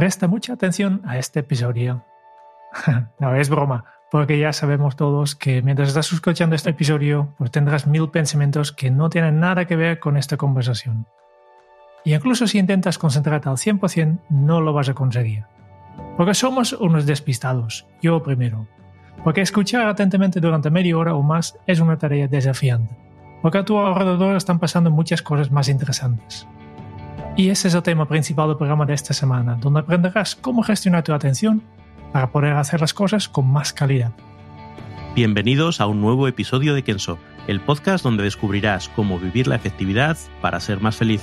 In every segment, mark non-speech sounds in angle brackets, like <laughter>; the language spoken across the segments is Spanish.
Presta mucha atención a este episodio. <laughs> no, es broma, porque ya sabemos todos que mientras estás escuchando este episodio, pues tendrás mil pensamientos que no tienen nada que ver con esta conversación. Y incluso si intentas concentrarte al 100%, no lo vas a conseguir. Porque somos unos despistados, yo primero. Porque escuchar atentamente durante media hora o más es una tarea desafiante. Porque a tu alrededor están pasando muchas cosas más interesantes. Y ese es el tema principal del programa de esta semana, donde aprenderás cómo gestionar tu atención para poder hacer las cosas con más calidad. Bienvenidos a un nuevo episodio de Kenso, el podcast donde descubrirás cómo vivir la efectividad para ser más feliz.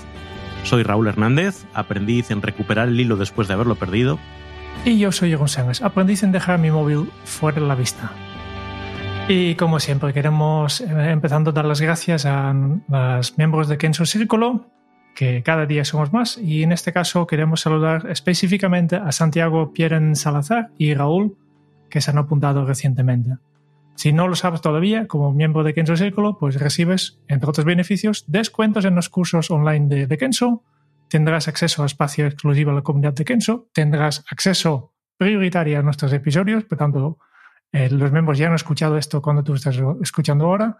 Soy Raúl Hernández, aprendiz en recuperar el hilo después de haberlo perdido. Y yo soy Egon Sánchez, aprendiz en dejar mi móvil fuera de la vista. Y como siempre, queremos, eh, empezando a dar las gracias a los miembros de Kenso Círculo, que cada día somos más, y en este caso queremos saludar específicamente a Santiago Pieren Salazar y Raúl, que se han apuntado recientemente. Si no lo sabes todavía, como miembro de Kenso Círculo, pues recibes, entre otros beneficios, descuentos en los cursos online de, de Kenso, tendrás acceso a espacio exclusivo a la comunidad de Kenso, tendrás acceso prioritario a nuestros episodios, por tanto, eh, los miembros ya han escuchado esto cuando tú estás escuchando ahora,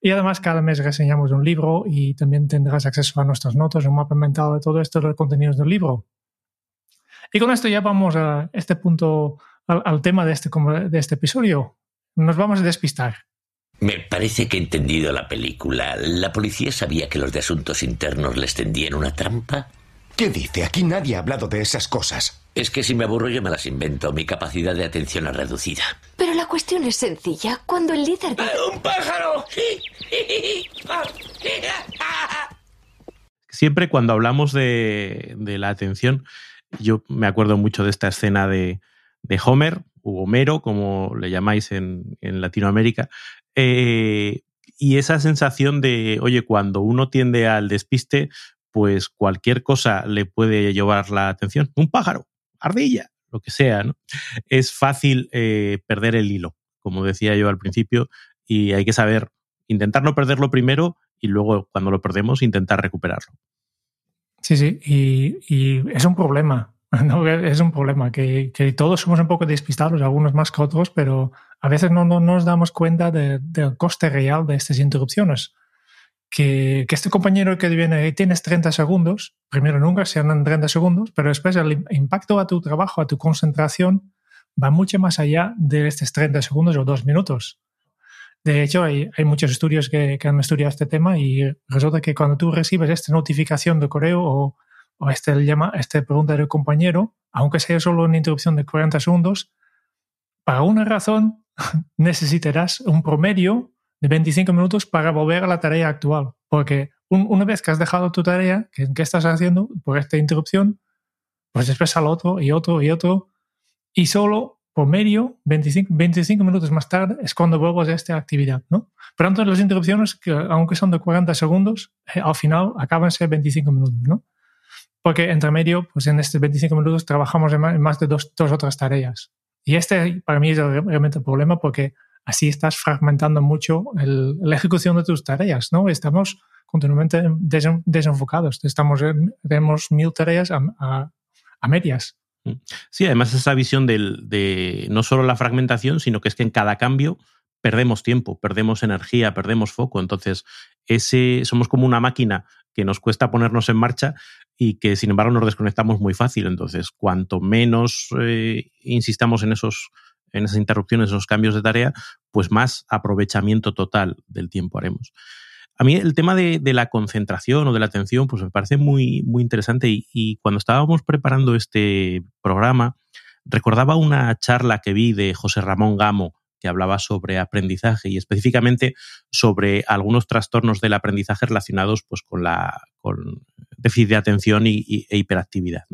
y además cada mes reseñamos un libro y también tendrás acceso a nuestras notas, un mapa mental de todo esto, los contenidos del libro. Y con esto ya vamos a este punto, al, al tema de este, de este episodio. Nos vamos a despistar. Me parece que he entendido la película. ¿La policía sabía que los de asuntos internos les tendían una trampa? ¿Qué dice? Aquí nadie ha hablado de esas cosas. Es que si me aburro yo me las invento. Mi capacidad de atención es reducida. Pero la cuestión es sencilla. Cuando el líder de... ¡Un pájaro! Siempre cuando hablamos de, de la atención, yo me acuerdo mucho de esta escena de, de Homer, o Homero, como le llamáis en, en Latinoamérica, eh, y esa sensación de, oye, cuando uno tiende al despiste, pues cualquier cosa le puede llevar la atención. Un pájaro, ardilla, lo que sea, ¿no? Es fácil eh, perder el hilo, como decía yo al principio, y hay que saber intentar no perderlo primero y luego, cuando lo perdemos, intentar recuperarlo. Sí, sí, y, es un problema. <laughs> ¿no? Es un problema que, todos somos un poco despistados, algunos más que otros, pero a veces no, no, no nos damos cuenta de, del coste real de estas interrupciones. Que, que, este compañero que viene, tienes 30 segundos, primero nunca se andan 30 segundos, pero después el impacto a tu trabajo, a tu concentración, va mucho más allá de estos 30 segundos o dos minutos. De hecho, hay, hay muchos estudios que, que, han estudiado este tema y resulta que cuando tú recibes esta notificación de correo o, o este, llama, este pregunta del compañero, aunque sea solo una interrupción de 40 segundos, para una razón <laughs> necesitarás un promedio de 25 minutos para volver a la tarea actual. Porque un, una vez que has dejado tu tarea, ¿qué, ¿qué, estás haciendo por esta interrupción? Pues después al otro y otro y otro. Y solo promedio 25, 25 minutos más tarde es cuando vuelves a esta actividad. ¿no? Pero entonces las interrupciones, que aunque son de 40 segundos, eh, al final acaban ser 25 minutos. ¿no? Porque entre medio, pues en estos 25 minutos trabajamos en más de dos, dos otras tareas. Y este para mí es realmente el problema porque así estás fragmentando mucho el, la ejecución de tus tareas, ¿no? Estamos continuamente des, desenfocados, estamos, tenemos mil tareas a, medias. Sí, además esa visión de no solo la fragmentación, sino que es que en cada cambio perdemos tiempo, perdemos energía, perdemos foco. Entonces, somos como una máquina que nos cuesta ponernos en marcha y que sin embargo nos desconectamos muy fácil. Entonces, cuanto menos eh, insistamos en esos en esas interrupciones, esos cambios de tarea, pues más aprovechamiento total del tiempo haremos. A mí el tema de, la concentración o de la atención, pues me parece muy, muy interesante y, cuando estábamos preparando este programa, recordaba una charla que vi de José Ramón Gamo que hablaba sobre aprendizaje y específicamente sobre algunos trastornos del aprendizaje relacionados pues, con, la, con déficit de atención y, e hiperactividad.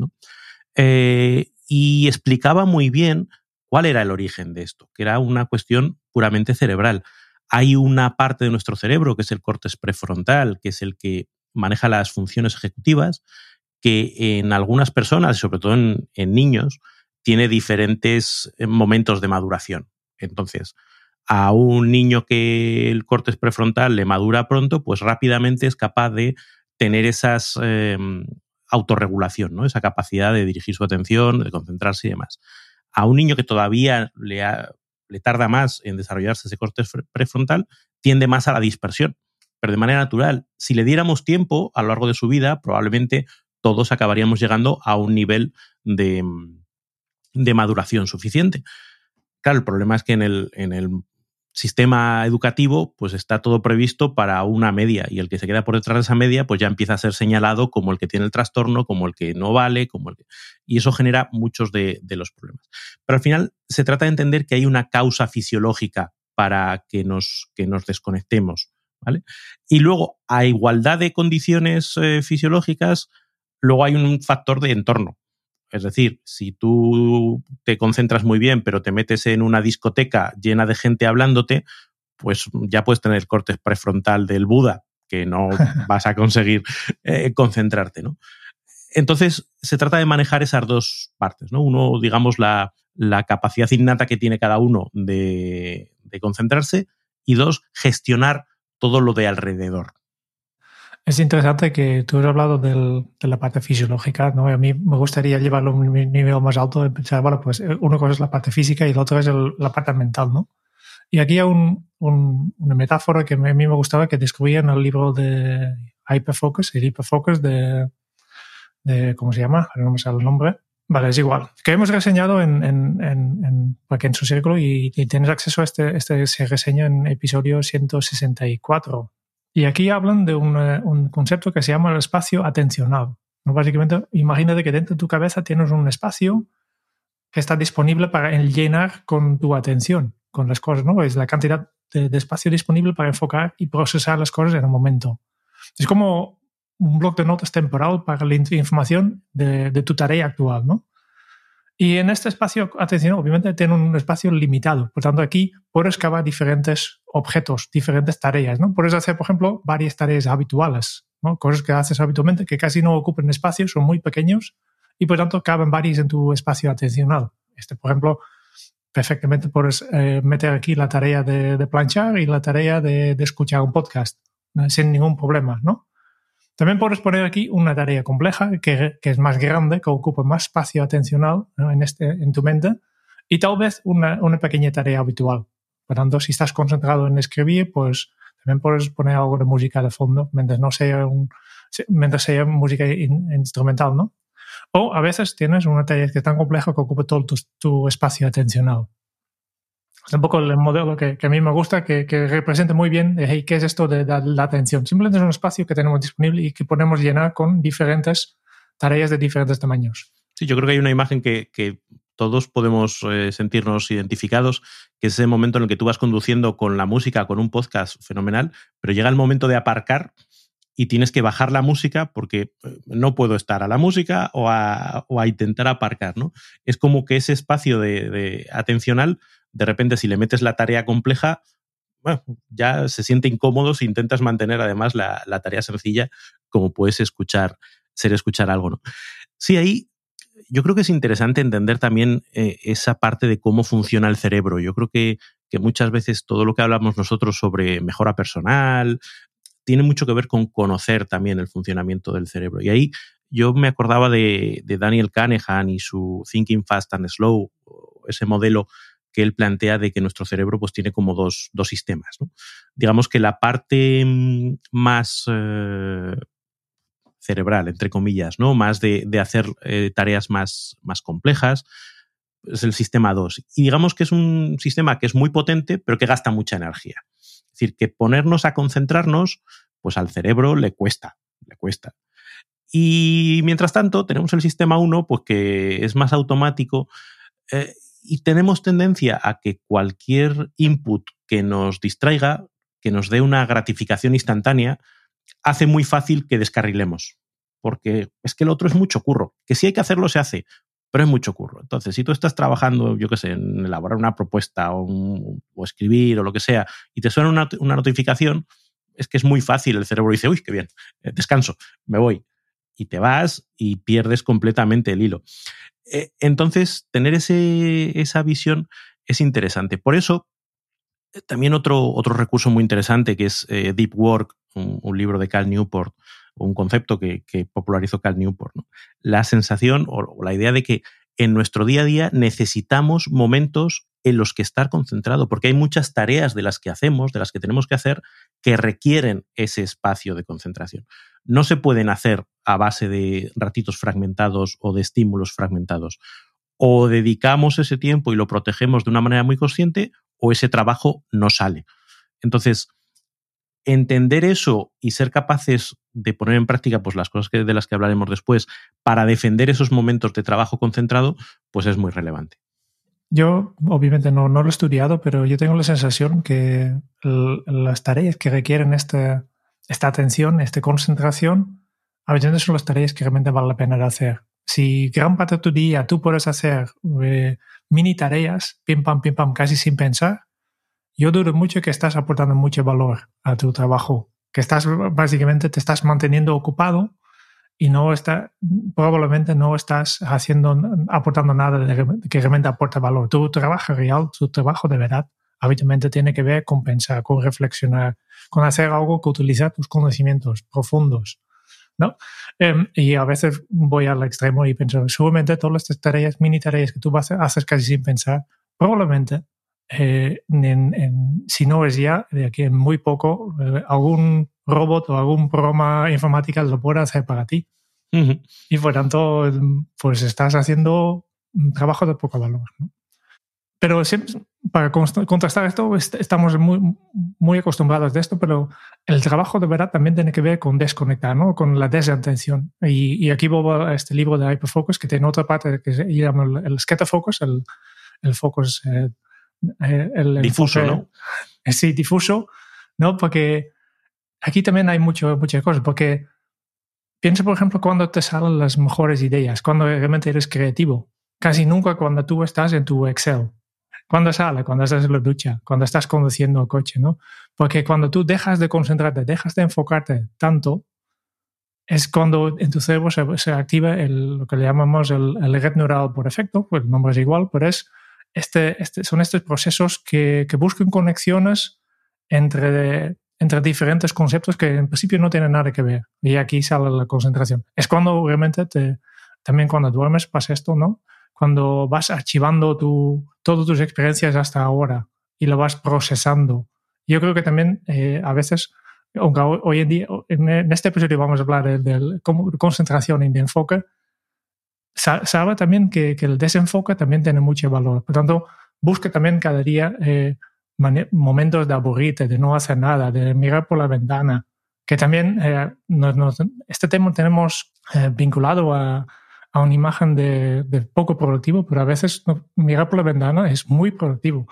Eh, y explicaba muy bien cuál era el origen de esto, que era una cuestión puramente cerebral. Hay una parte de nuestro cerebro, que es el córtex prefrontal, que es el que maneja las funciones ejecutivas, que en algunas personas, sobre todo en, niños, tiene diferentes eh, momentos de maduración. Entonces, a un niño que el córtex prefrontal le madura pronto, pues rápidamente es capaz de tener esa em, autorregulación, ¿no? esa capacidad de dirigir su atención, de concentrarse y demás. A un niño que todavía le, tarda más en desarrollarse ese córtex prefrontal, tiende más a la dispersión pero de manera natural. Si le diéramos tiempo a lo largo de su vida, probablemente todos acabaríamos llegando a un nivel de, maduración suficiente. Claro, el problema es que en el sistema educativo, pues está todo previsto para una media y el que se queda por detrás de esa media, pues ya empieza a ser señalado como el que tiene el trastorno, como el que no vale, como el que... y eso genera muchos de, los problemas. Pero al final se trata de entender que hay una causa fisiológica para que nos, que nos desconectemos. Y luego, a igualdad de condiciones eh, fisiológicas, luego hay un factor de entorno. Es decir, si tú te concentras muy bien, pero te metes en una discoteca llena de gente hablándote, pues ya puedes tener el corte prefrontal del Buda, que no <laughs> vas a conseguir eh, concentrarte, ¿no? Entonces, se trata de manejar esas dos partes, ¿no? Uno, digamos, la, capacidad innata que tiene cada uno de, de concentrarse y dos, gestionar todo lo de alrededor. Es interesante que tú has hablado de la parte fisiológica, ¿no? A mí me gustaría llevarlo a un nivel más alto de pensar, bueno, pues eh, una cosa es la parte física y la otra es la parte mental, ¿no? Y aquí hay un, una metáfora que a mí me gustaba que descubrí en el libro de Hyperfocus, el Hyperfocus de, de ¿cómo se llama? No me sale el nombre. Vale, es igual. Que hemos reseñado en, en, en, en su círculo y, tienes acceso a este, este se reseña en episodio 164. Y aquí hablan de un, un concepto que se llama el espacio atencional. ¿no? Básicamente, imagínate que dentro de tu cabeza tienes un espacio que está disponible para llenar con tu atención, con las cosas, ¿no? Es la cantidad de, de espacio disponible para enfocar y procesar las cosas en un momento. Es como un bloc de notas temporal para la información de, tu tarea actual, ¿no? Y en este espacio, atención, obviamente tiene un espacio limitado. Por tanto, aquí puedes excavar diferentes objetos, diferentes tareas, ¿no? Puedes hacer, por ejemplo, varias tareas habituales. Cosas que haces habitualmente que casi no ocupan espacio, son muy pequeños y por tanto caben varias en tu espacio atencional. Este, por ejemplo, perfectamente puedes eh, meter aquí la tarea de, planchar y la tarea de, escuchar un podcast sin ningún problema, ¿no? También puedes poner aquí una tarea compleja que, es más grande, que ocupa más espacio atencional en, este, en tu mente y tal vez una, pequeña tarea habitual. Por tanto, si estás concentrado en escribir, pues también puedes poner algo de música de fondo, mientras no sea, un, mientras sea música instrumental, ¿no? O a veces tienes una tarea que es tan compleja que ocupa todo tu espacio atencional es un poco el modelo que, a mí me gusta, que, que representa muy bien hey, qué es esto de, la atención. Simplemente es un espacio que tenemos disponible y que podemos llenar con diferentes tareas de diferentes tamaños. Sí, yo creo que hay una imagen que, que todos podemos eh, sentirnos identificados, que es ese momento en el que tú vas conduciendo con la música, con un podcast fenomenal, pero llega el momento de aparcar y tienes que bajar la música porque eh, no puedo estar a la música o a, o a intentar aparcar, ¿no? Es como que ese espacio de, de atencional de repente si le metes la tarea compleja, bueno, ya se siente incómodo si intentas mantener además la, tarea sencilla, como puedes escuchar, ser escuchar algo, ¿no? Sí, ahí yo creo que es interesante entender también eh, esa parte de cómo funciona el cerebro. Yo creo que, que, muchas veces todo lo que hablamos nosotros sobre mejora personal tiene mucho que ver con conocer también el funcionamiento del cerebro. Y ahí yo me acordaba de, de Daniel Kahneman y su Thinking Fast and Slow, ese modelo que él plantea de que nuestro cerebro pues, tiene como dos, sistemas. Digamos que la parte mm, más eh, cerebral, entre comillas, ¿no? más de, hacer eh, tareas más, más complejas, es el sistema 2. Y digamos que es un sistema que es muy potente, pero que gasta mucha energía. Es decir, que ponernos a concentrarnos, pues al cerebro le cuesta, le cuesta. Y mientras tanto, tenemos el sistema 1, pues que es más automático. Eh, y tenemos tendencia a que cualquier input que nos distraiga, que nos dé una gratificación instantánea, hace muy fácil que descarrilemos. Porque es que el otro es mucho curro. Que si hay que hacerlo, se hace, pero es mucho curro. Entonces, si tú estás trabajando, yo qué sé, en elaborar una propuesta o, escribir o lo que sea, y te suena una, una, notificación, es que es muy fácil. El cerebro dice, uy, qué bien, eh, descanso, me voy. Y te vas y pierdes completamente el hilo. Eh, entonces, tener ese, esa visión es interesante. Por eso, eh, también otro, otro recurso muy interesante que es eh, Deep Work, un, libro de Cal Newport, un concepto que, popularizó Cal Newport. La sensación o, la idea de que en nuestro día a día necesitamos momentos en los que estar concentrado, porque hay muchas tareas de las que hacemos, de las que tenemos que hacer, que requieren ese espacio de concentración. No se pueden hacer a base de ratitos fragmentados o de estímulos fragmentados. O dedicamos ese tiempo y lo protegemos de una manera muy consciente, o ese trabajo no sale. Entonces, entender eso y ser capaces de poner en práctica pues, las cosas de las que hablaremos después para defender esos momentos de trabajo concentrado, pues es muy relevante. Yo, obviamente, no, no lo he estudiado, pero yo tengo la sensación que las tareas que requieren esta, esta atención, esta concentración, a veces son las tareas que realmente vale la pena hacer. Si gran parte de tu día tú puedes hacer eh, mini tareas, pim pam, pim pam, casi sin pensar, yo dudo mucho que estás aportando mucho valor a tu trabajo, que estás básicamente te estás manteniendo ocupado y no está, probablemente no estás haciendo, aportando nada que realmente aporte valor. Tu trabajo real, tu trabajo de verdad, habitualmente tiene que ver con pensar, con reflexionar, con hacer algo que utiliza tus conocimientos profundos. ¿no? Em, y a veces voy al extremo y pienso, seguramente todas estas tareas, mini tareas que tú haces casi sin pensar, probablemente, eh, si no es ya, de aquí en muy poco, eh, algún robot o algún programa informática lo pueda hacer para ti. Y por tanto, pues estás haciendo un trabajo de poco valor. ¿no? Pero para contrastar esto, estamos muy, muy acostumbrados de esto, pero el trabajo de verdad también tiene que ver con desconectar, ¿no? con la desatención. Y, aquí vuelvo a este libro de Hyperfocus, que tiene otra parte que se llama el, el focus, el, el focus. Eh, eh, el, difuso, ¿no? Sí, difuso, ¿no? Porque aquí también hay mucho, muchas cosas, porque piensa, por ejemplo, cuando te salen las mejores ideas, cuando realmente eres creativo. Casi nunca cuando tú estás en tu Excel cuando sale, cuando estás en la ducha, cuando estás conduciendo el coche, ¿no? Porque cuando tú dejas de concentrarte, dejas de enfocarte tanto, es cuando en tu cerebro se, activa lo que le llamamos el, red neural por efecto, pues el nombre es igual, pero es este, este, son estos procesos que buscan conexiones entre, entre diferentes conceptos que en principio no tienen nada que ver. Y aquí sale la concentración. Es cuando realmente te, también cuando duermes pasa esto, ¿no? cuando vas archivando tu, todas tus experiencias hasta ahora y lo vas procesando. Yo creo que también eh, a veces, aunque hoy en día, en este episodio vamos a hablar de, concentración y de enfoque, sabe también que, el desenfoque también tiene mucho valor. Por tanto, busque también cada día eh, momentos de aburrirte, de no hacer nada, de mirar por la ventana, que también eh, este tema tenemos vinculado a, a una imagen de, poco productivo, pero a veces mirar por la ventana es muy productivo,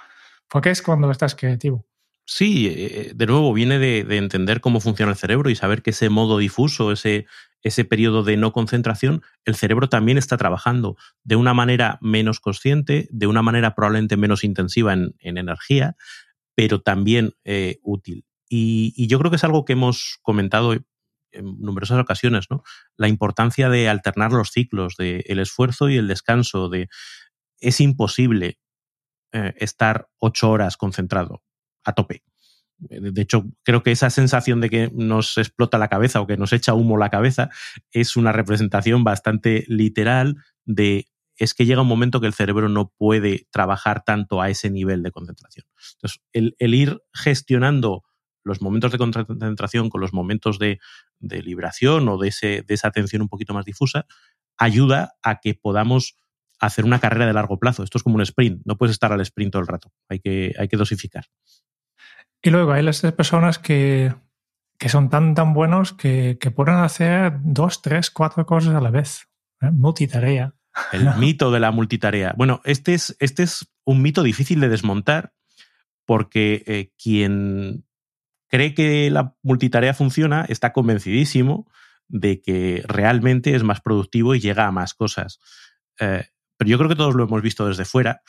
porque es cuando estás creativo. Sí, eh, de nuevo viene de, entender cómo funciona el cerebro y saber que ese modo difuso, ese, ese periodo de no concentración, el cerebro también está trabajando de una manera menos consciente, de una manera probablemente menos intensiva en, energía, pero también eh, útil. Y, yo creo que es algo que hemos comentado en numerosas ocasiones, ¿no? La importancia de alternar los ciclos, de el esfuerzo y el descanso, de es imposible eh, estar ocho horas concentrado a tope. De hecho, creo que esa sensación de que nos explota la cabeza o que nos echa humo la cabeza es una representación bastante literal de es que llega un momento que el cerebro no puede trabajar tanto a ese nivel de concentración. Entonces, el ir gestionando los momentos de concentración con los momentos de, liberación o de, de esa atención un poquito más difusa, ayuda a que podamos hacer una carrera de largo plazo. Esto es como un sprint, no puedes estar al sprint todo el rato, hay que, hay que dosificar. Y luego hay las personas que, son tan, tan buenos que, pueden hacer dos, tres, cuatro cosas a la vez, ¿eh? multitarea. El <laughs> mito de la multitarea. Bueno, este es, este es un mito difícil de desmontar porque eh, quien cree que la multitarea funciona está convencidísimo de que realmente es más productivo y llega a más cosas. Eh, pero yo creo que todos lo hemos visto desde fuera.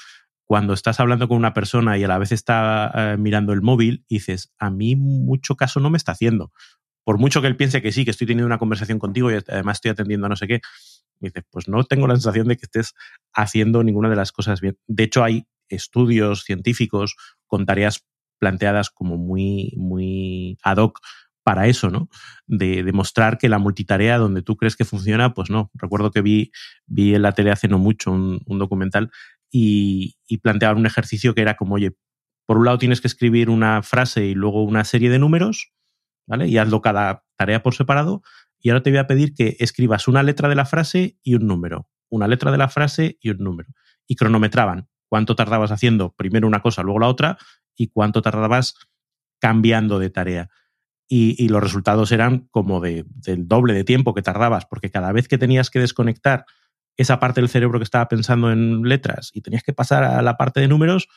Cuando estás hablando con una persona y a la vez está eh, mirando el móvil, dices, a mí mucho caso no me está haciendo. Por mucho que él piense que sí, que estoy teniendo una conversación contigo y además estoy atendiendo a no sé qué, dices, pues no tengo la sensación de que estés haciendo ninguna de las cosas bien. De hecho, hay estudios científicos con tareas planteadas como muy, muy ad hoc para eso, ¿no? De demostrar que la multitarea donde tú crees que funciona, pues no. Recuerdo que vi, vi en la tele hace no mucho un, documental y, y planteaban un ejercicio que era como, oye, por un lado tienes que escribir una frase y luego una serie de números, ¿vale? Y hazlo cada tarea por separado. Y ahora te voy a pedir que escribas una letra de la frase y un número. Una letra de la frase y un número. Y cronometraban cuánto tardabas haciendo primero una cosa, luego la otra, y cuánto tardabas cambiando de tarea. Y, los resultados eran como de, del doble de tiempo que tardabas, porque cada vez que tenías que desconectar esa parte del cerebro que estaba pensando en letras y tenías que pasar a la parte de números,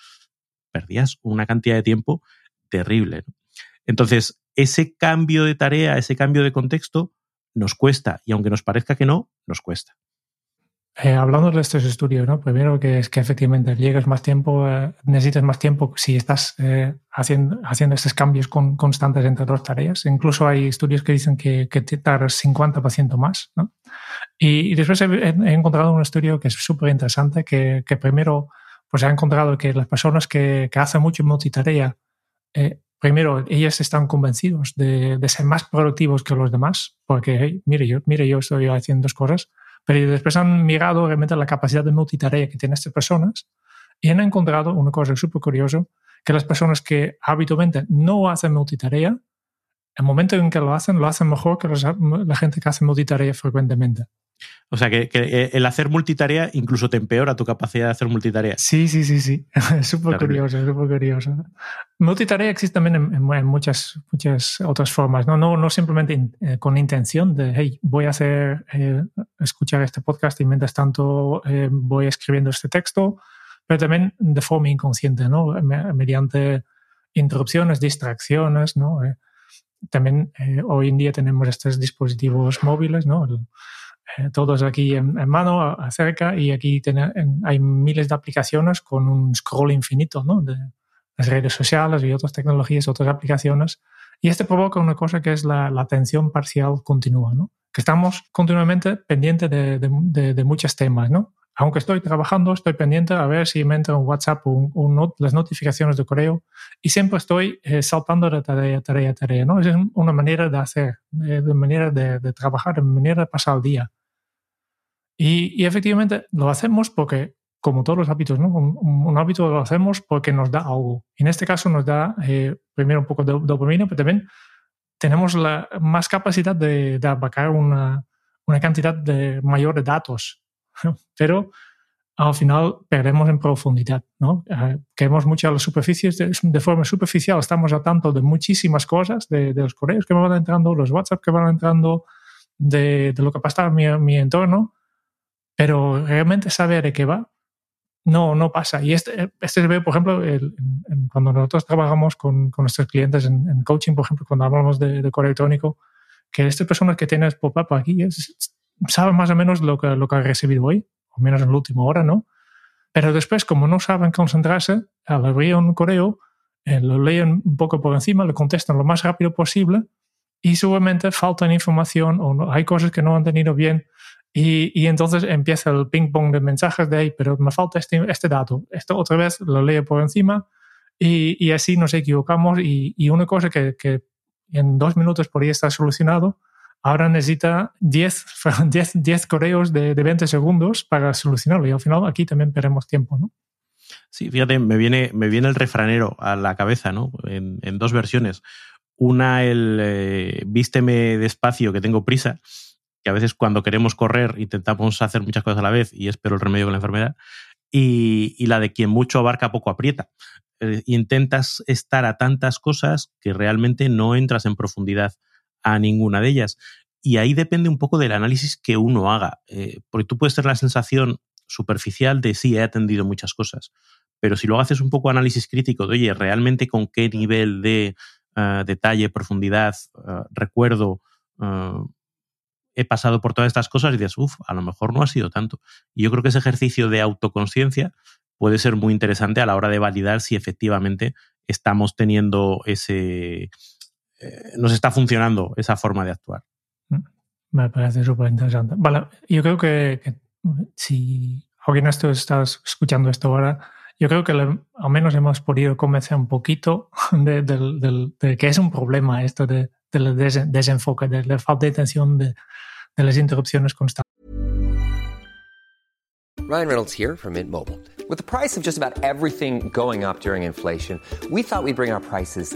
perdías una cantidad de tiempo terrible. Entonces, ese cambio de tarea, ese cambio de contexto, nos cuesta, y aunque nos parezca que no, nos cuesta. Eh, hablando de estos estudios, ¿no? primero que es que efectivamente llegas más tiempo, eh, necesitas más tiempo si estás eh, haciendo, haciendo estos cambios con, constantes entre dos tareas. Incluso hay estudios que dicen que, que tardas 50% más. ¿no? Y, después he, encontrado un estudio que es súper interesante, que, que, primero pues ha encontrado que las personas que, que hacen mucho multitarea, primero ellas están convencidos de, de, ser más productivos que los demás, porque mire, yo, mire, yo estoy haciendo dos cosas pero después han mirado realmente la capacidad de multitarea que tienen estas personas y han encontrado una cosa súper curiosa, que las personas que habitualmente no hacen multitarea, el momento en que lo hacen, lo hacen mejor que la gente que hace multitarea frecuentemente. O sea, que, eh, el hacer multitarea incluso te empeora tu capacidad de hacer multitarea. Sí, sí, sí, sí. <laughs> súper curioso, súper curioso. Multitarea existe también en, muchas, muchas otras formas, ¿no? No, no simplemente eh, con intención de, hey, voy a hacer, eh, escuchar este podcast y mientras tanto voy escribiendo este texto, pero también de forma inconsciente, ¿no? Mediante interrupciones, distracciones, ¿no? también hoy en día tenemos estos dispositivos móviles, ¿no? Eh, todos aquí en, mano, cerca, y aquí hay miles de aplicaciones con un scroll infinito ¿no? de las redes sociales y otras tecnologías, otras aplicaciones. Y esto provoca una cosa que es la, atención parcial continua, ¿no? que estamos continuamente pendientes de, de, de, muchos temas. ¿no? Aunque estoy trabajando, estoy pendiente a ver si me entra un WhatsApp o las notificaciones de correo y siempre estoy eh, saltando de tarea, tarea, tarea. ¿no? Es una manera de hacer, de, manera de, de, trabajar, de manera de pasar el día. Y, efectivamente lo hacemos porque, como todos los hábitos, ¿no? Un, hábito lo hacemos porque nos da algo. En este caso nos da eh, primero un poco de dopamina, pero también tenemos la más capacidad de, de abarcar una, una cantidad de, mayor de datos. pero al final perdemos en profundidad, ¿no? Eh, queremos mucho a las superficies de, forma superficial, estamos a tanto de muchísimas cosas, de, los correos que van entrando, los WhatsApp que van entrando, de, lo que pasa en mi, mi, entorno, pero realmente saber de qué va, no, no pasa. Y este, este se ve, por ejemplo, cuando nosotros trabajamos con, nuestros clientes en, coaching, por ejemplo, cuando hablamos de, correo electrónico, que estas personas que tienes pop-up aquí saben más o menos lo que, lo que ha recibido hoy, o menos en la última hora, ¿no? Pero después, como no saben concentrarse, al abrir un correo, eh, lo leen un poco por encima, le contestan lo más rápido posible y seguramente faltan información o hay cosas que no han tenido bien y, entonces empieza el ping-pong de mensajes de ahí, pero me falta este, este dato. Esto otra vez lo leo por encima y, y así nos equivocamos. Y, y una cosa que, que, en dos minutos podría estar solucionado, ahora necesita 10, 10, 10 correos de, de, 20 segundos para solucionarlo. Y al final aquí también perdemos tiempo, ¿no? Sí, fíjate, me viene, me viene el refranero a la cabeza, ¿no? En, en dos versiones. Una, el eh, vísteme despacio que tengo prisa, que a veces cuando queremos correr intentamos hacer muchas cosas a la vez y es el remedio con la enfermedad, y, la de quien mucho abarca poco aprieta. Eh, intentas estar a tantas cosas que realmente no entras en profundidad a ninguna de ellas. Y ahí depende un poco del análisis que uno haga, eh, porque tú puedes tener la sensación superficial de sí, he atendido muchas cosas, pero si luego haces un poco análisis crítico de, oye, realmente con qué nivel de uh, detalle, profundidad, recuerdo, he pasado por todas estas cosas y dices, uff, a lo mejor no ha sido tanto. Y yo creo que ese ejercicio de autoconciencia puede ser muy interesante a la hora de validar si efectivamente estamos teniendo ese, eh, nos está funcionando esa forma de actuar. Mm, me parece súper interesante. Vale, yo creo que, que si alguien esto está escuchando esto ahora, yo creo que le, al menos hemos podido convencer un poquito <laughs> de, de, de, de que es un problema esto de, del des, desenfoque, de la falta de atención, de las interrupciones constantes. Ryan Reynolds here from Mint Mobile. With the price of just about everything going up during inflation, we thought we'd bring our prices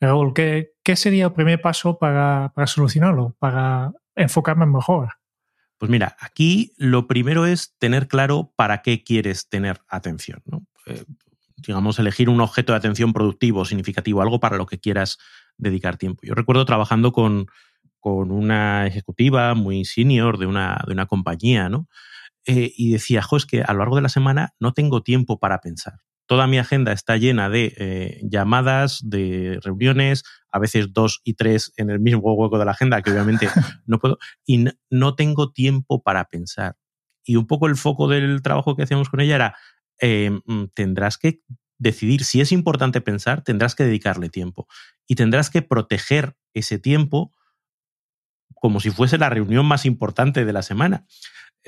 Raúl, ¿qué, ¿qué, sería el primer paso para, para solucionarlo, para enfocarme mejor? Pues mira, aquí lo primero es tener claro para qué quieres tener atención. ¿no? Eh, digamos, elegir un objeto de atención productivo, significativo, algo para lo que quieras dedicar tiempo. Yo recuerdo trabajando con, con una ejecutiva muy senior de una, de una compañía, ¿no? Eh, y decía, jo, es que a lo largo de la semana no tengo tiempo para pensar. Toda mi agenda está llena de eh, llamadas, de reuniones, a veces dos y tres en el mismo hueco de la agenda, que obviamente <laughs> no puedo, y no tengo tiempo para pensar. Y un poco el foco del trabajo que hacíamos con ella era, eh, tendrás que decidir si es importante pensar, tendrás que dedicarle tiempo y tendrás que proteger ese tiempo como si fuese la reunión más importante de la semana.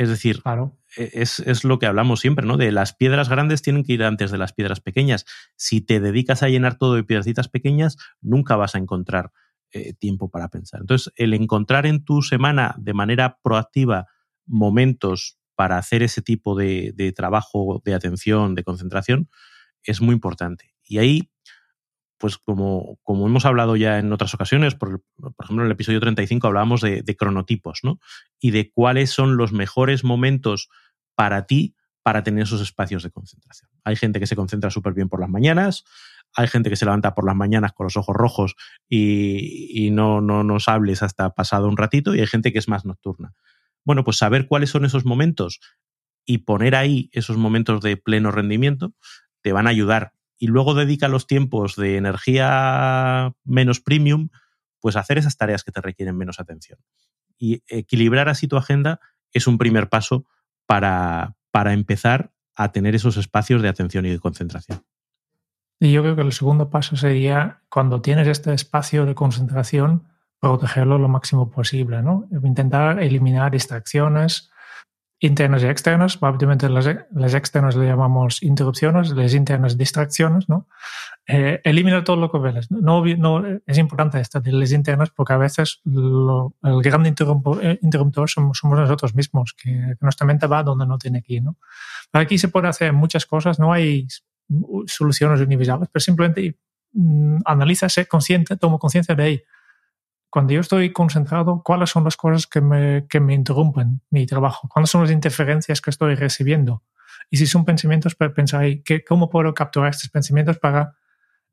Es decir, claro. es, es, lo que hablamos siempre, ¿no? De las piedras grandes tienen que ir antes de las piedras pequeñas. Si te dedicas a llenar todo de piedrecitas pequeñas, nunca vas a encontrar eh, tiempo para pensar. Entonces, el encontrar en tu semana de manera proactiva momentos para hacer ese tipo de, de trabajo, de atención, de concentración, es muy importante. Y ahí, pues como, como hemos hablado ya en otras ocasiones, por, por ejemplo en el episodio 35 hablábamos de, cronotipos, ¿no? Y de cuáles son los mejores momentos para ti para tener esos espacios de concentración. Hay gente que se concentra súper bien por las mañanas, hay gente que se levanta por las mañanas con los ojos rojos y, y no, no nos hables hasta pasado un ratito, y hay gente que es más nocturna. Bueno, pues saber cuáles son esos momentos y poner ahí esos momentos de pleno rendimiento te van a ayudar. Y luego dedica los tiempos de energía menos premium, pues a hacer esas tareas que te requieren menos atención. Y equilibrar así tu agenda es un primer paso para, para empezar a tener esos espacios de atención y de concentración. Y yo creo que el segundo paso sería, cuando tienes este espacio de concentración, protegerlo lo máximo posible, ¿no? Intentar eliminar distracciones, internas y externas. Obviamente las, las, externas le llamamos interrupciones, las internas distracciones, ¿no? Eh, elimina todo lo que ves. No, no, es importante esta de las internas porque a veces el gran interruptor, interruptor somos, nosotros mismos, que, que, nuestra mente va donde no tiene que ¿no? Aquí se puede hacer muchas cosas, no hay soluciones universales, pero simplemente mm, analiza, sé consciente, tomo conciencia de ahí cuando yo estoy concentrado, cuáles son las cosas que me, que me interrumpen mi trabajo, cuáles son las interferencias que estoy recibiendo. Y si son pensamientos, pues pensar, ¿qué, ¿cómo puedo capturar estos pensamientos para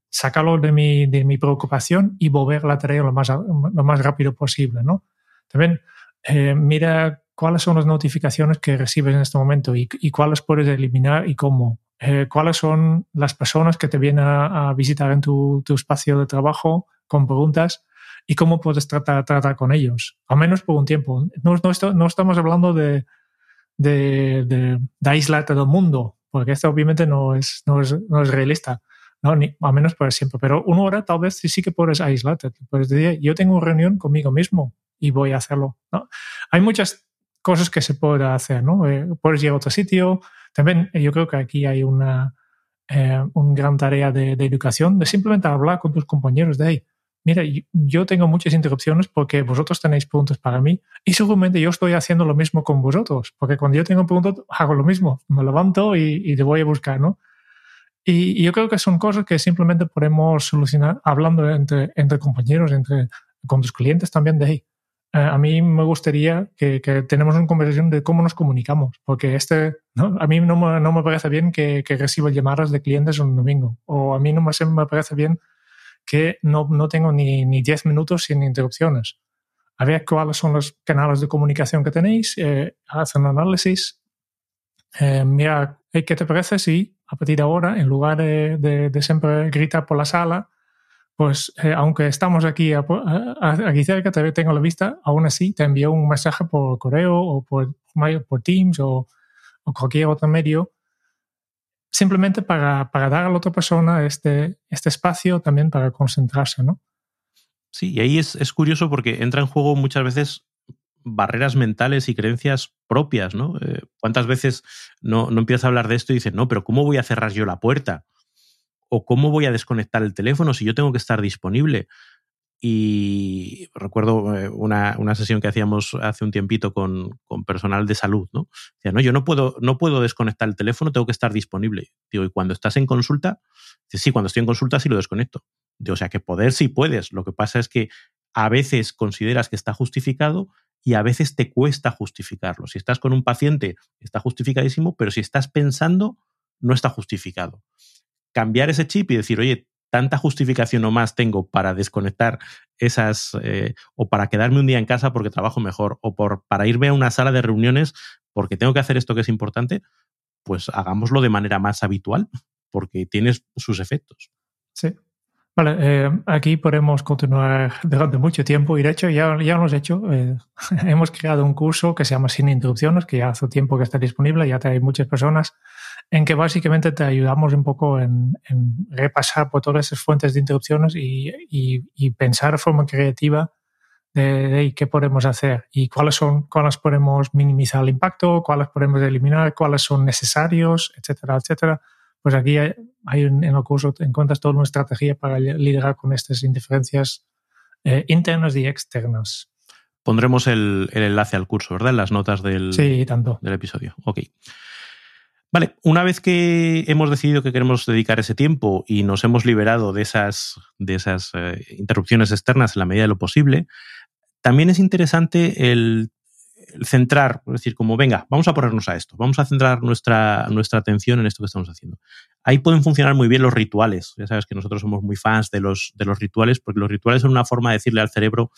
sacarlo de mi, de mi preocupación y volver la tarea lo más, lo más rápido posible? ¿no? También eh, mira cuáles son las notificaciones que recibes en este momento y, y cuáles puedes eliminar y cómo. Eh, cuáles son las personas que te vienen a, a visitar en tu, tu espacio de trabajo con preguntas y cómo puedes tratar, tratar con ellos, al menos por un tiempo. No, no, no estamos hablando de, de, de, de mundo, porque esto obviamente no es, no es, no es realista, ¿no? Ni, al menos para siempre. Pero una hora tal vez sí, sí que puedes aislarte. Puedes decir, yo tengo una reunión conmigo mismo y voy a hacerlo. ¿no? Hay muchas cosas que se pueden hacer, ¿no? Eh, puedes ir a otro sitio. También yo creo que aquí hay una, eh, gran tarea de, de, educación, de simplemente hablar con tus compañeros de, ahí mira, yo tengo muchas interrupciones porque vosotros tenéis preguntas para mí y seguramente yo estoy haciendo lo mismo con vosotros, porque cuando yo tengo preguntas hago lo mismo, me levanto y, y te voy a buscar, ¿no? Y, y, yo creo que son cosas que simplemente podemos solucionar hablando entre, entre compañeros, entre, con tus clientes también de ahí. Eh, a mí me gustaría que, que, tenemos una conversación de cómo nos comunicamos, porque este, ¿no? a mí no me, no me parece bien que, que reciba llamadas de clientes un domingo, o a mí no me, me parece bien que no, no tengo ni, ni 10 minutos sin interrupciones. A ver cuáles son los canales de comunicación que tenéis, eh, un análisis, eh, mira, ¿qué te parece si a partir de ahora, en lugar de, de, de siempre gritar por la sala, pues eh, aunque estamos aquí, a, a, aquí cerca, te tengo la vista, aún así te envío un mensaje por correo o por, por Teams o, o cualquier otro medio simplemente para, para, dar a la otra persona este, este espacio también para concentrarse, ¿no? Sí, y ahí es, es, curioso porque entra en juego muchas veces barreras mentales y creencias propias, ¿no? Eh, ¿Cuántas veces no, no empiezas a hablar de esto y dices, no, pero ¿cómo voy a cerrar yo la puerta? ¿O cómo voy a desconectar el teléfono si yo tengo que estar disponible? Y recuerdo eh, una, una, sesión que hacíamos hace un tiempito con, con personal de salud, ¿no? Decía, no, yo no puedo, no puedo desconectar el teléfono, tengo que estar disponible. Digo, y cuando estás en consulta, dice, sí, cuando estoy en consulta sí lo desconecto. O sea, que poder sí puedes. Lo que pasa es que a veces consideras que está justificado y a veces te cuesta justificarlo. Si estás con un paciente, está justificadísimo, pero si estás pensando, no está justificado. Cambiar ese chip y decir, oye, tanta justificación o más tengo para desconectar esas eh, o para quedarme un día en casa porque trabajo mejor o por, para irme a una sala de reuniones porque tengo que hacer esto que es importante, pues hagámoslo de manera más habitual porque tiene sus efectos. Sí. Vale, eh, aquí podemos continuar durante mucho tiempo y de hecho ya, ya lo hemos hecho. Eh, <laughs> hemos creado un curso que se llama Sin Interrupciones, que ya hace tiempo que está disponible, ya hay muchas personas en que básicamente te ayudamos un poco en, en repasar por todas esas fuentes de interrupciones y, y, y pensar de forma creativa de, de, qué podemos hacer y cuáles son, cuáles podemos minimizar el impacto, cuáles podemos eliminar, cuáles son necesarios, etcétera, etcétera. Pues aquí hay, hay en el curso encuentras toda una estrategia para liderar con estas indiferencias eh, internas y externas. Pondremos el, el, enlace al curso, ¿verdad? En las notas del, sí, tanto. del episodio. Ok. Vale, una vez que hemos decidido que queremos dedicar ese tiempo y nos hemos liberado de esas, de esas eh, interrupciones externas en la medida de lo posible, también es interesante el, el, centrar, es decir, como venga, vamos a ponernos a esto, vamos a centrar nuestra, nuestra atención en esto que estamos haciendo. Ahí pueden funcionar muy bien los rituales. Ya sabes que nosotros somos muy fans de los, de los rituales, porque los rituales son una forma de decirle al cerebro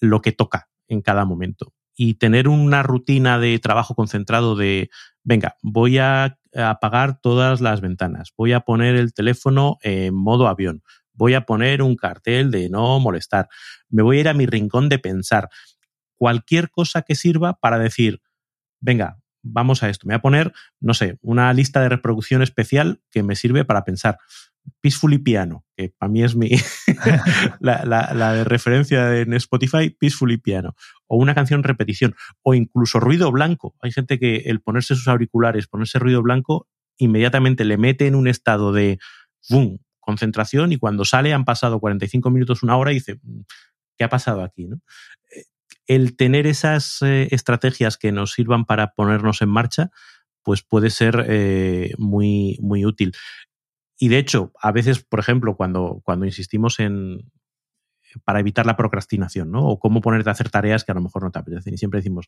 lo que toca en cada momento y tener una rutina de trabajo concentrado de, venga, voy a apagar todas las ventanas, voy a poner el teléfono en modo avión, voy a poner un cartel de no molestar, me voy a ir a mi rincón de pensar, cualquier cosa que sirva para decir, venga, vamos a esto, me voy a poner, no sé, una lista de reproducción especial que me sirve para pensar. Peacefully Piano, que para mí es mi <laughs> la, de referencia en Spotify, Peacefully Piano, o una canción repetición, o incluso ruido blanco. Hay gente que el ponerse sus auriculares, ponerse ruido blanco, inmediatamente le mete en un estado de boom, concentración y cuando sale han pasado 45 minutos, una hora y dice, mm, ¿qué ha pasado aquí? Eh, el tener esas eh, estrategias que nos sirvan para ponernos en marcha, pues puede ser eh, muy, muy útil. Y de hecho, a veces, por ejemplo, cuando, cuando insistimos en para evitar la procrastinación, ¿no? O cómo ponerte a hacer tareas que a lo mejor no te apetecen. Y siempre decimos,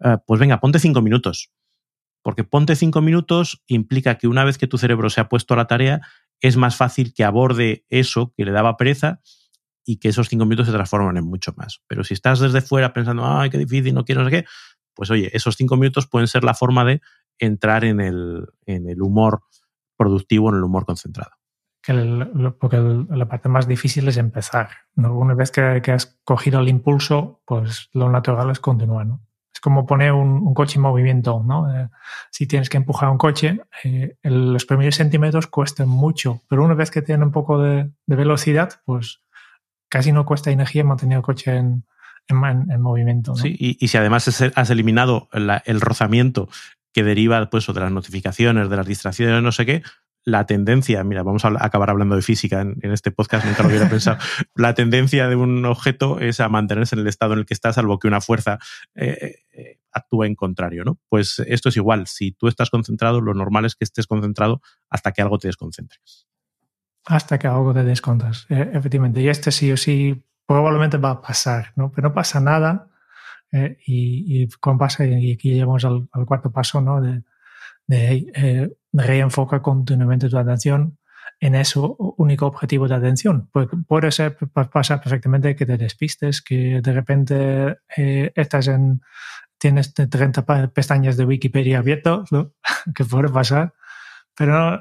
eh, pues venga, ponte cinco minutos. Porque ponte cinco minutos implica que una vez que tu cerebro se ha puesto a la tarea, es más fácil que aborde eso que le daba pereza y que esos cinco minutos se transformen en mucho más. Pero si estás desde fuera pensando, ay, qué difícil, no quiero no sé qué, pues oye, esos cinco minutos pueden ser la forma de entrar en el, en el humor productivo en el humor concentrado. Que el, porque el, la parte más difícil es empezar. ¿no? Una vez que, que, has cogido el impulso, pues lo natural es continuar. ¿no? Es como poner un, coche en movimiento, ¿no? Eh, si tienes que empujar un coche, eh, los primeros centímetros cuestan mucho, pero una vez que tiene un poco de, velocidad, pues casi no cuesta energía mantener el coche en, en, movimiento. Sí, y, si además has eliminado el rozamiento que deriva pues, de las notificaciones, de las distracciones, no sé qué, la tendencia, mira, vamos a acabar hablando de física en, este podcast, nunca lo hubiera <laughs> pensado, la tendencia de un objeto es a mantenerse en el estado en el que está, salvo que una fuerza eh, eh, actúe en contrario, ¿no? Pues esto es igual, si tú estás concentrado, lo normal es que estés concentrado hasta que algo te desconcentre. Hasta que algo te descontras, eh, efectivamente. Y este sí o sí probablemente va a pasar, ¿no? Pero no pasa nada y, y pasa, y aquí llegamos al, cuarto paso, ¿no? De, de reenfoca continuamente tu atención en ese único objetivo de atención. Pues puede ser, pasar perfectamente que te despistes, que de repente eh, estás en, tienes 30 pestañas de Wikipedia abierto, <laughs> que puede pasar, pero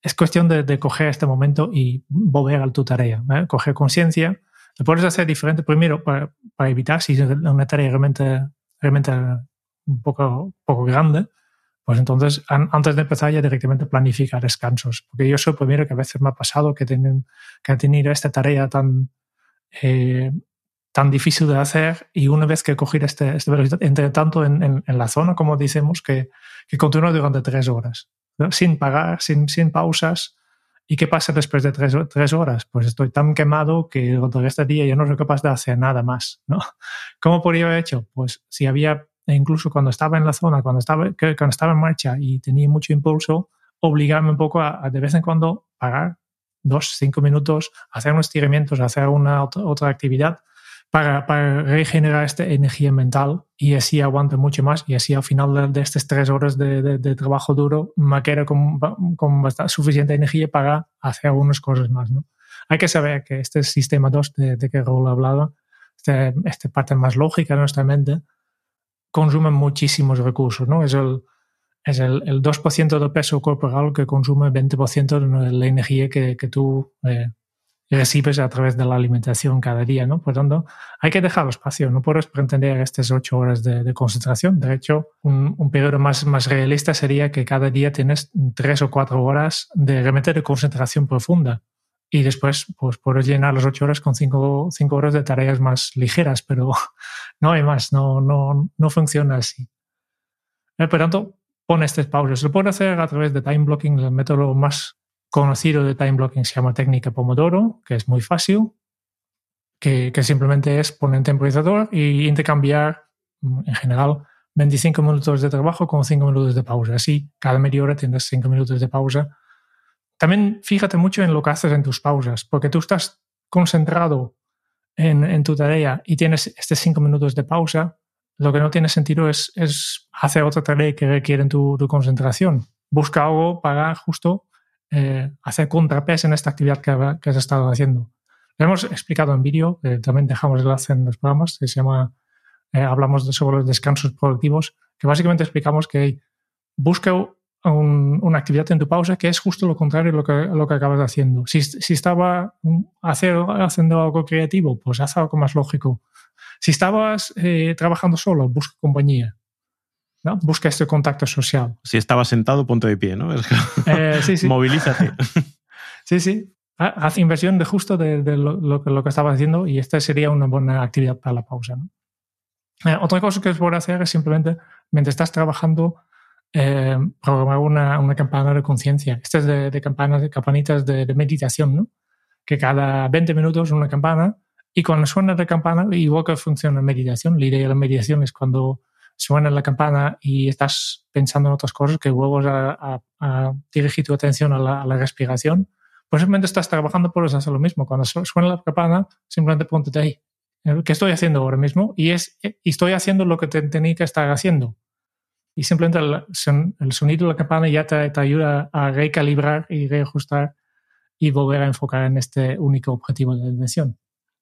es cuestión de, coger este momento y volver a tu tarea, ¿eh? coger conciencia. Lo puedes hacer diferente primero para, evitar si es una tarea realmente, realmente un poco, poco grande, pues entonces, antes de empezar ya directamente planificar descansos. Porque yo soy el primero que a veces me ha pasado que, tienen, que han tenido esta tarea tan, eh, tan difícil de hacer y una vez que he cogido este, velocidad, entre tanto en, en, la zona, como decimos, que, que continúa durante tres horas, sin pagar, sin, sin pausas. ¿Y qué pasa después de tres, horas? Pues estoy tan quemado que durante este día ya no soy capaz de hacer nada más. ¿no? <laughs> ¿Cómo podría haber hecho? Pues si había incluso cuando estaba en la zona, cuando estaba, cuando estaba en marcha y tenía mucho impulso, obligarme un poco a, de vez en cuando parar dos, cinco minutos, hacer unos estiramientos, hacer una otra, actividad para, para, regenerar esta energía mental y así aguante mucho más y así al final de, estas tres horas de, de, trabajo duro me queda con, con bastante, suficiente energía para hacer algunas cosas más. ¿no? Hay que saber que este sistema 2 de, que Raúl hablaba, esta este parte más lógica de nuestra mente, consume muchísimos recursos, ¿no? Es el, es el, el 2% de peso corporal que consume 20% de la energía que, que tú eh, recibes a través de la alimentación cada día, ¿no? Por tanto, hay que dejar espacio, no puedes pretender estas ocho horas de, concentración. De hecho, un, un, periodo más, más realista sería que cada día tienes tres o cuatro horas de realmente de concentración profunda y después pues puedes llenar las ocho horas con cinco, cinco horas de tareas más ligeras, pero <laughs> no hay más, no, no, no funciona así. Eh, por tanto, pon estas pausas. Lo puedes hacer a través de time blocking. El método más conocido de time blocking se llama técnica Pomodoro, que es muy fácil, que, que simplemente es poner un temporizador y intercambiar, en general, 25 minutos de trabajo con 5 minutos de pausa. Así, cada media hora tienes 5 minutos de pausa también fíjate mucho en lo que haces en tus pausas, porque tú estás concentrado en, tu tarea y tienes estos cinco minutos de pausa, lo que no tiene sentido es, hacer otra tarea que requiere tu, concentración. Busca algo para justo eh, hacer contrapeso en esta actividad que, has estado haciendo. Lo hemos explicado en vídeo, también dejamos el enlace en los programas, que se llama, eh, hablamos de, sobre los descansos productivos, que básicamente explicamos que busca una actividad en tu pausa que es justo lo contrario de lo que, lo que acabas haciendo. Si, si estaba hacer, haciendo algo creativo, pues haz algo más lógico. Si estabas eh, trabajando solo, busca compañía. ¿No? Busca este contacto social. Si estabas sentado, ponte de pie, ¿no? <laughs> Eh, sí, sí. Movilízate. <laughs> sí, sí. Haz inversión de justo de, lo, lo, que estabas haciendo y esta sería una buena actividad para la pausa. ¿no? Eh, otra cosa que puedes hacer es simplemente, mientras estás trabajando, eh, programar una, una, campana de conciencia. Esta es de, de, campanas, de campanitas de, de, meditación, ¿no? Que cada 20 minutos una campana y cuando suena la campana, igual que funciona la meditación, la idea de la meditación es cuando suena la campana y estás pensando en otras cosas, que vuelvas a, a, dirigir tu atención a la, a la, respiración, pues simplemente estás trabajando por eso, hacer lo mismo. Cuando suena la campana, simplemente ponte ahí. ¿Qué estoy haciendo ahora mismo? Y, es, y estoy haciendo lo que te, tenía que estar haciendo y simplemente el, sonido de la campana ya te, ayuda a recalibrar y reajustar y volver a enfocar en este único objetivo de atención.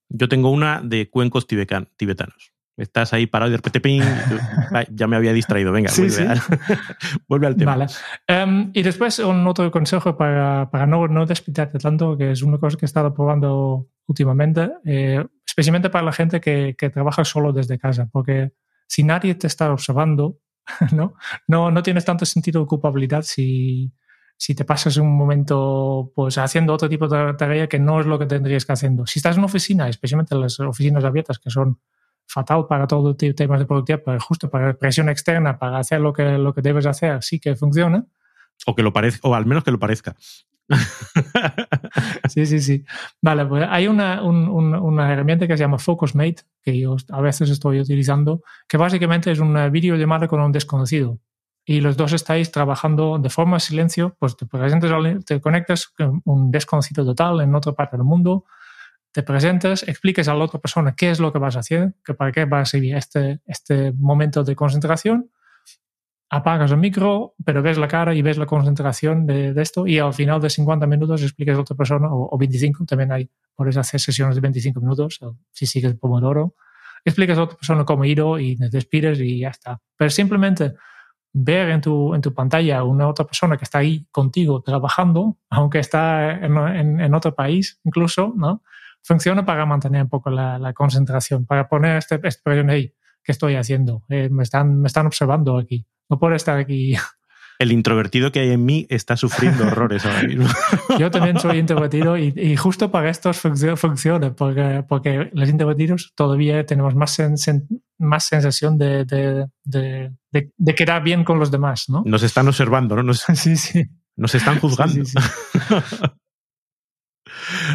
Yo tengo una de cuencos tibetanos. Estás ahí parado y de repente <laughs> ya me había distraído. Venga, <laughs> vuelve, al tema. Vale. Em, y después un otro consejo para, para no, no despitarte tanto, que es una cosa que he estado probando últimamente, eh, especialmente para la gente que, que trabaja solo desde casa, porque si nadie te está observando, <laughs> ¿no? No, no tienes tanto sentido de culpabilidad si, si te pasas un momento pues haciendo otro tipo de tarea que no es lo que tendrías que haciendo. Si estás en una oficina, especialmente las oficinas abiertas que son fatal para todo tipo temas de productividad, pero justo para presión externa, para hacer lo que, lo que debes hacer, sí que funciona. O que lo parezca, o al menos que lo parezca. <laughs> sí, sí, sí. Vale, pues hay una, una herramienta que se llama FocusMate, que yo a veces estoy utilizando, que básicamente es una videollamada con un desconocido. Y los dos estáis trabajando de forma silencio, pues te, presentes, te conectas con un desconocido total en otra parte del mundo, te presentas, expliques a la otra persona qué es lo que vas a hacer, que para qué va a servir este, este momento de concentración apagas el micro, pero ves la cara y ves la concentración de, esto y al final de 50 minutos explicas a otra persona, o, 25, también hay, puedes hacer sesiones de 25 minutos, si sigues el Pomodoro, explicas a otra persona cómo ir y te despides y ya está. Pero simplemente ver en tu, en tu pantalla una otra persona que está ahí contigo trabajando, aunque está en, en, otro país incluso, ¿no? Funciona para mantener un poco la, la concentración, para poner este, este ahí, ¿qué estoy haciendo? Eh, me, están, me están observando aquí no por estar aquí. <laughs> El introvertido que hay en mí está sufriendo <laughs> horrores ahora mismo. <laughs> Yo también soy introvertido y, justo para esto funciona, porque, porque los introvertidos todavía tenemos más, más sensación de, de, de, quedar bien con los demás, ¿no? Nos están observando, ¿no? Nos, sí, sí. Nos están juzgando. Sí,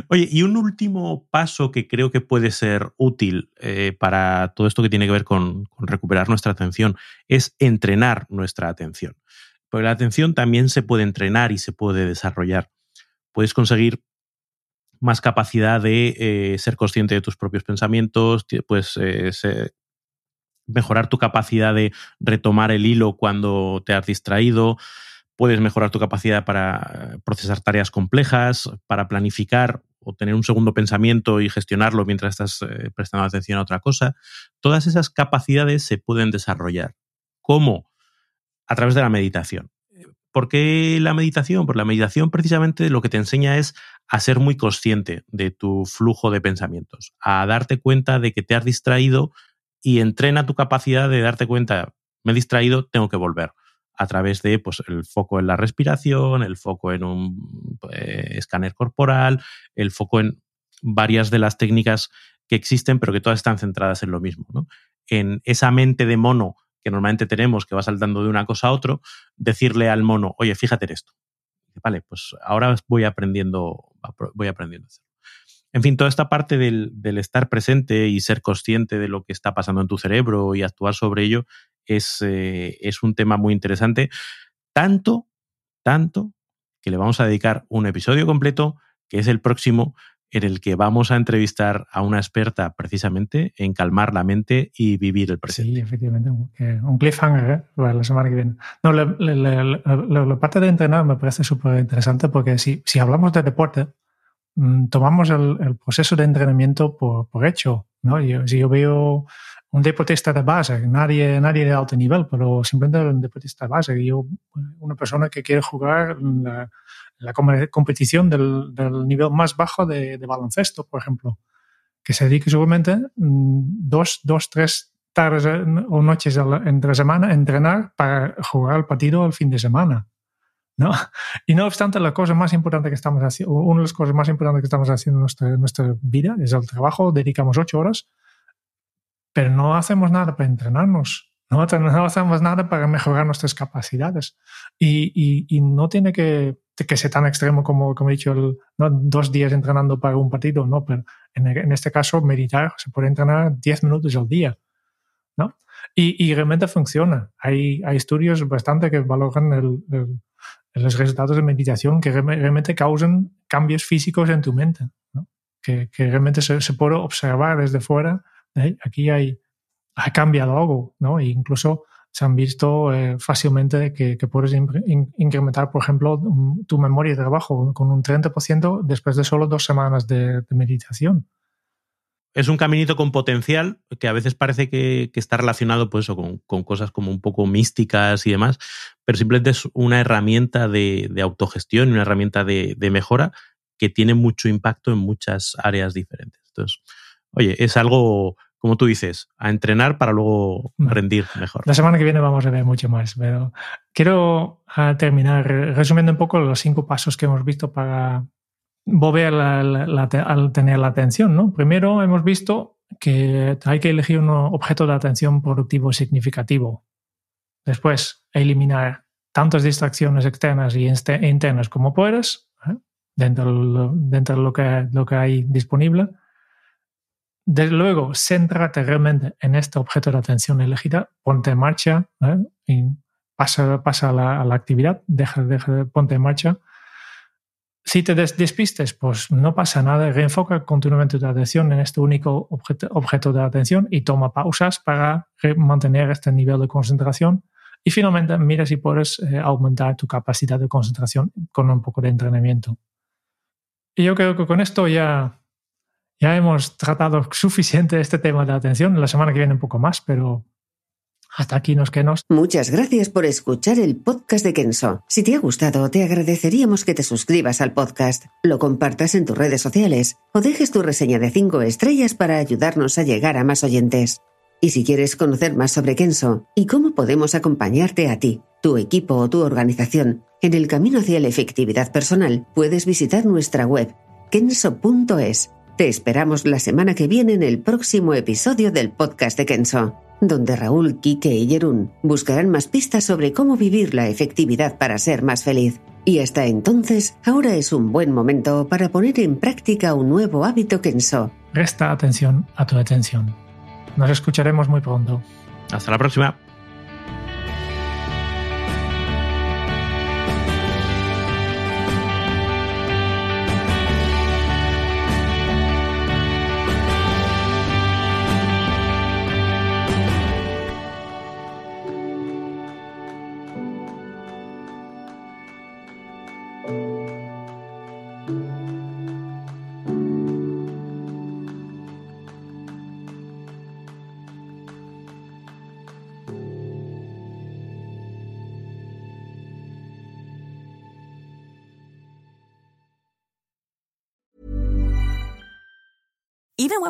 Oye, y un último paso que creo que puede ser útil eh, para todo esto que tiene que ver con, recuperar nuestra atención es entrenar nuestra atención. Porque la atención también se puede entrenar y se puede desarrollar. Puedes conseguir más capacidad de eh, ser consciente de tus propios pensamientos, puedes eh, mejorar tu capacidad de retomar el hilo cuando te has distraído, puedes mejorar tu capacidad para procesar tareas complejas, para planificar o tener un segundo pensamiento y gestionarlo mientras estás eh, prestando atención a otra cosa. Todas esas capacidades se pueden desarrollar. ¿Cómo? A través de la meditación. ¿Por qué la meditación? Porque la meditación precisamente lo que te enseña es a ser muy consciente de tu flujo de pensamientos, a darte cuenta de que te has distraído y entrena tu capacidad de darte cuenta, me he distraído, tengo que volver a través de pues, el foco en la respiración, el foco en un eh, escáner corporal, el foco en varias de las técnicas que existen, pero que todas están centradas en lo mismo. En esa mente de mono que normalmente tenemos, que va saltando de una cosa a otra, decirle al mono, oye, fíjate en esto. Vale, pues ahora voy aprendiendo, voy aprendiendo a hacerlo. En fin, toda esta parte del, estar presente y ser consciente de lo que está pasando en tu cerebro y actuar sobre ello es, eh, es un tema muy interesante. Tanto, tanto, que le vamos a dedicar un episodio completo, que es el próximo, en el que vamos a entrevistar a una experta precisamente en calmar la mente y vivir el presente. Sí, efectivamente, un cliffhanger ¿eh? para la semana que viene. No, la, parte de entrenar me parece súper interesante porque si, si hablamos de deporte, Mm, tomamos el, proceso de entrenamiento por, por hecho. ¿no? Yo, si yo veo un deportista de base, nadie, nadie de alto nivel, pero simplemente un deportista de base, yo, una persona que quiere jugar la, la competición del, del, nivel más bajo de, de, baloncesto, por ejemplo, que se dedique seguramente mm, dos, dos tres tardes o noches entre semana a entrenar para jugar el partido el fin de semana. ¿no? Y no obstante, la cosa más importante que estamos haciendo, una de las cosas más importantes que estamos haciendo en nuestra, nuestra vida es el trabajo, dedicamos ocho horas, pero no hacemos nada para entrenarnos, no, no hacemos nada para mejorar nuestras capacidades. Y, no tiene que, que, ser tan extremo como, como he dicho, dos días entrenando para un partido, no, pero en, este caso, meditar se puede entrenar diez minutos al día. ¿no? Y, realmente funciona. Hay, estudios bastante que valoran los resultados de meditación que realmente causan cambios físicos en tu mente, que, que, realmente se, se, puede observar desde fuera. ¿Eh? Aquí hay, ha cambiado algo, ¿no? E incluso se han visto eh, fácilmente que, puedes incrementar, por ejemplo, tu memoria de trabajo con un 30% después de solo dos semanas de, de meditación es un caminito con potencial que a veces parece que, está relacionado pues, con, cosas como un poco místicas y demás, pero simplemente es una herramienta de, autogestión y una herramienta de, mejora que tiene mucho impacto en muchas áreas diferentes. Entonces, oye, es algo como tú dices, a entrenar para luego rendir mejor. La semana que viene vamos a ver mucho más, pero quiero ah, terminar resumiendo un poco los cinco pasos que hemos visto para volver al tener la atención. ¿no? Primero hemos visto que hay que elegir un objeto de atención productivo significativo. Después, eliminar tantas distracciones externas y internas como puedas, ¿eh? dentro, dentro de lo que, lo que hay disponible. Desde luego, céntrate realmente en este objeto de atención elegida, ponte en marcha ¿eh? pasa, pasa a, la, actividad, deja, ponte en marcha. Si te despistes, pues no pasa nada, reenfoca continuamente tu atención en este único objeto, objeto de atención y toma pausas para mantener este nivel de concentración. Y finalmente, mira si puedes eh, aumentar tu capacidad de concentración con un poco de entrenamiento. Y yo creo que con esto ya ya hemos tratado suficiente este tema de atención. La semana que viene un poco más, pero hasta aquí nos quedamos. Muchas gracias por escuchar el podcast de Kenso. Si te ha gustado, te agradeceríamos que te suscribas al podcast, lo compartas en tus redes sociales o dejes tu reseña de 5 estrellas para ayudarnos a llegar a más oyentes. Y si quieres conocer más sobre Kenso y cómo podemos acompañarte a ti, tu equipo o tu organización en el camino hacia la efectividad personal, puedes visitar nuestra web kenso.es te esperamos la semana que viene en el próximo episodio del podcast de Kenso, donde Raúl, Kike y Jerún buscarán más pistas sobre cómo vivir la efectividad para ser más feliz. Y hasta entonces, ahora es un buen momento para poner en práctica un nuevo hábito Kenso. Resta atención a tu atención. Nos escucharemos muy pronto. Hasta la próxima.